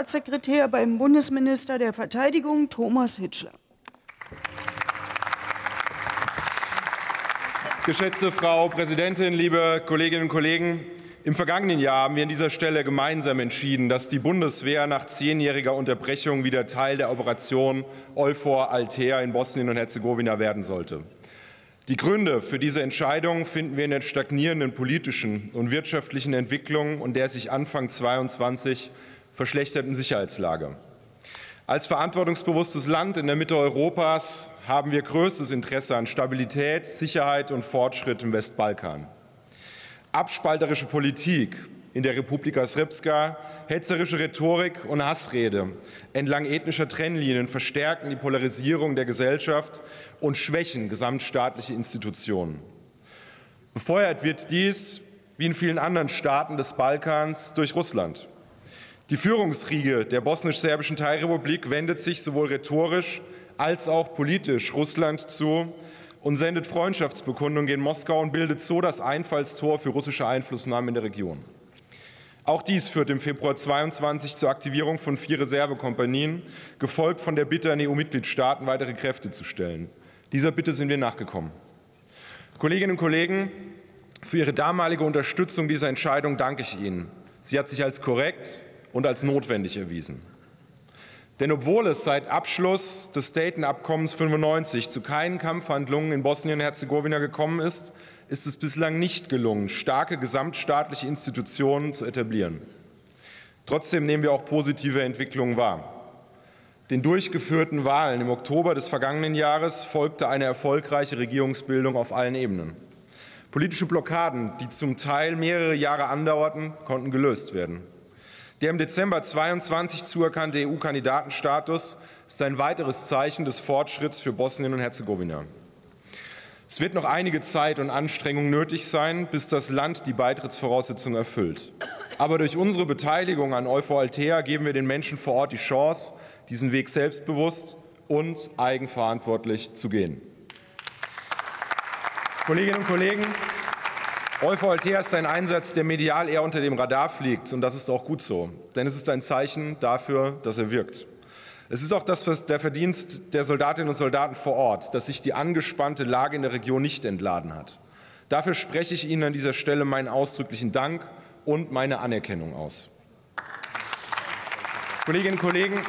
Staatssekretär beim Bundesminister der Verteidigung Thomas Hitschler. Geschätzte Frau Präsidentin, liebe Kolleginnen und Kollegen! Im vergangenen Jahr haben wir an dieser Stelle gemeinsam entschieden, dass die Bundeswehr nach zehnjähriger Unterbrechung wieder Teil der Operation Euphor Altea in Bosnien und Herzegowina werden sollte. Die Gründe für diese Entscheidung finden wir in den stagnierenden politischen und wirtschaftlichen Entwicklungen und der sich Anfang 2022 verschlechterten Sicherheitslage. Als verantwortungsbewusstes Land in der Mitte Europas haben wir größtes Interesse an Stabilität, Sicherheit und Fortschritt im Westbalkan. Abspalterische Politik in der Republika Srpska, hetzerische Rhetorik und Hassrede entlang ethnischer Trennlinien verstärken die Polarisierung der Gesellschaft und schwächen gesamtstaatliche Institutionen. Befeuert wird dies, wie in vielen anderen Staaten des Balkans, durch Russland. Die Führungsriege der bosnisch-serbischen Teilrepublik wendet sich sowohl rhetorisch als auch politisch Russland zu und sendet Freundschaftsbekundungen gegen Moskau und bildet so das Einfallstor für russische Einflussnahme in der Region. Auch dies führt im Februar 22 zur Aktivierung von vier Reservekompanien, gefolgt von der Bitte an EU-Mitgliedstaaten, weitere Kräfte zu stellen. Dieser Bitte sind wir nachgekommen. Kolleginnen und Kollegen, für Ihre damalige Unterstützung dieser Entscheidung danke ich Ihnen. Sie hat sich als korrekt und als notwendig erwiesen. Denn obwohl es seit Abschluss des Dayton-Abkommens 95 zu keinen Kampfhandlungen in Bosnien-Herzegowina gekommen ist, ist es bislang nicht gelungen, starke gesamtstaatliche Institutionen zu etablieren. Trotzdem nehmen wir auch positive Entwicklungen wahr. Den durchgeführten Wahlen im Oktober des vergangenen Jahres folgte eine erfolgreiche Regierungsbildung auf allen Ebenen. Politische Blockaden, die zum Teil mehrere Jahre andauerten, konnten gelöst werden. Der im Dezember 22 zuerkannte EU-Kandidatenstatus ist ein weiteres Zeichen des Fortschritts für Bosnien und Herzegowina. Es wird noch einige Zeit und Anstrengung nötig sein, bis das Land die Beitrittsvoraussetzungen erfüllt. Aber durch unsere Beteiligung an Euphor Altea geben wir den Menschen vor Ort die Chance, diesen Weg selbstbewusst und eigenverantwortlich zu gehen. Kolleginnen und Kollegen, Euphor Altea ist ein Einsatz, der medial eher unter dem Radar fliegt. Und das ist auch gut so. Denn es ist ein Zeichen dafür, dass er wirkt. Es ist auch das, der Verdienst der Soldatinnen und Soldaten vor Ort, dass sich die angespannte Lage in der Region nicht entladen hat. Dafür spreche ich Ihnen an dieser Stelle meinen ausdrücklichen Dank und meine Anerkennung aus. Kolleginnen und Kollegen,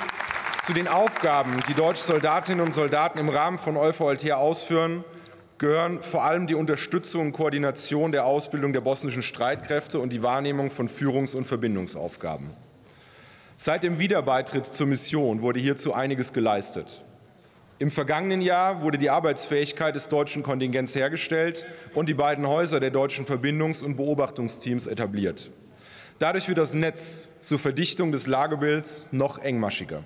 zu den Aufgaben, die deutsche Soldatinnen und Soldaten im Rahmen von Euphor Altea ausführen, gehören vor allem die Unterstützung und Koordination der Ausbildung der bosnischen Streitkräfte und die Wahrnehmung von Führungs- und Verbindungsaufgaben. Seit dem Wiederbeitritt zur Mission wurde hierzu einiges geleistet. Im vergangenen Jahr wurde die Arbeitsfähigkeit des deutschen Kontingents hergestellt und die beiden Häuser der deutschen Verbindungs- und Beobachtungsteams etabliert. Dadurch wird das Netz zur Verdichtung des Lagebilds noch engmaschiger.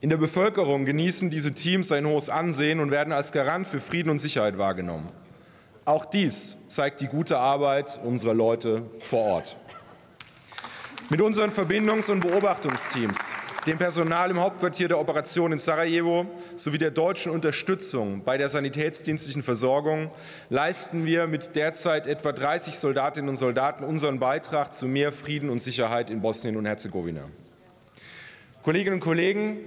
In der Bevölkerung genießen diese Teams ein hohes Ansehen und werden als Garant für Frieden und Sicherheit wahrgenommen. Auch dies zeigt die gute Arbeit unserer Leute vor Ort. Mit unseren Verbindungs- und Beobachtungsteams, dem Personal im Hauptquartier der Operation in Sarajevo sowie der deutschen Unterstützung bei der sanitätsdienstlichen Versorgung leisten wir mit derzeit etwa 30 Soldatinnen und Soldaten unseren Beitrag zu mehr Frieden und Sicherheit in Bosnien und Herzegowina. Kolleginnen und Kollegen,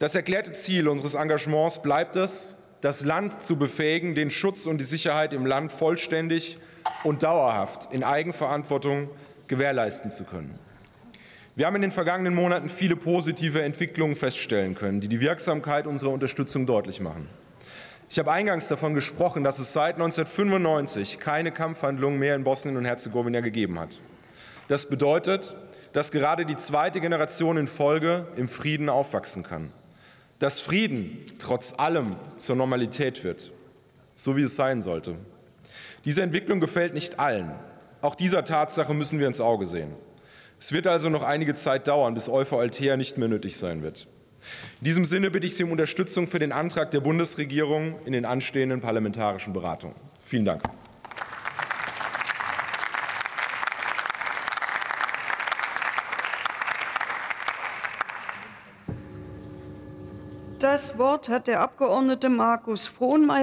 das erklärte Ziel unseres Engagements bleibt es, das Land zu befähigen, den Schutz und die Sicherheit im Land vollständig und dauerhaft in Eigenverantwortung gewährleisten zu können. Wir haben in den vergangenen Monaten viele positive Entwicklungen feststellen können, die die Wirksamkeit unserer Unterstützung deutlich machen. Ich habe eingangs davon gesprochen, dass es seit 1995 keine Kampfhandlungen mehr in Bosnien und Herzegowina gegeben hat. Das bedeutet, dass gerade die zweite Generation in Folge im Frieden aufwachsen kann dass Frieden trotz allem zur Normalität wird, so wie es sein sollte. Diese Entwicklung gefällt nicht allen. Auch dieser Tatsache müssen wir ins Auge sehen. Es wird also noch einige Zeit dauern, bis Euphor Altea nicht mehr nötig sein wird. In diesem Sinne bitte ich Sie um Unterstützung für den Antrag der Bundesregierung in den anstehenden parlamentarischen Beratungen. Vielen Dank. Das Wort hat der Abgeordnete Markus Frohnmayer.